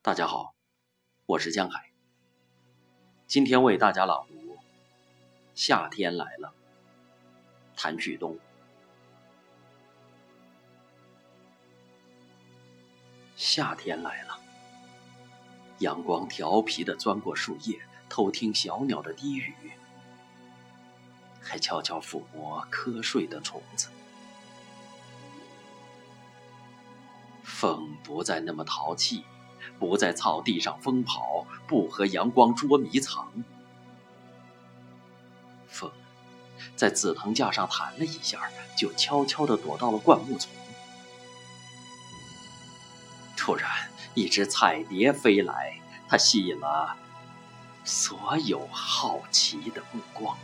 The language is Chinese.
大家好，我是江海。今天为大家朗读《夏天来了》，谭旭东。夏天来了，阳光调皮的钻过树叶，偷听小鸟的低语，还悄悄抚摸瞌睡的虫子。风不再那么淘气。不在草地上疯跑，不和阳光捉迷藏。风在紫藤架上弹了一下，就悄悄地躲到了灌木丛。突然，一只彩蝶飞来，它吸引了所有好奇的目光。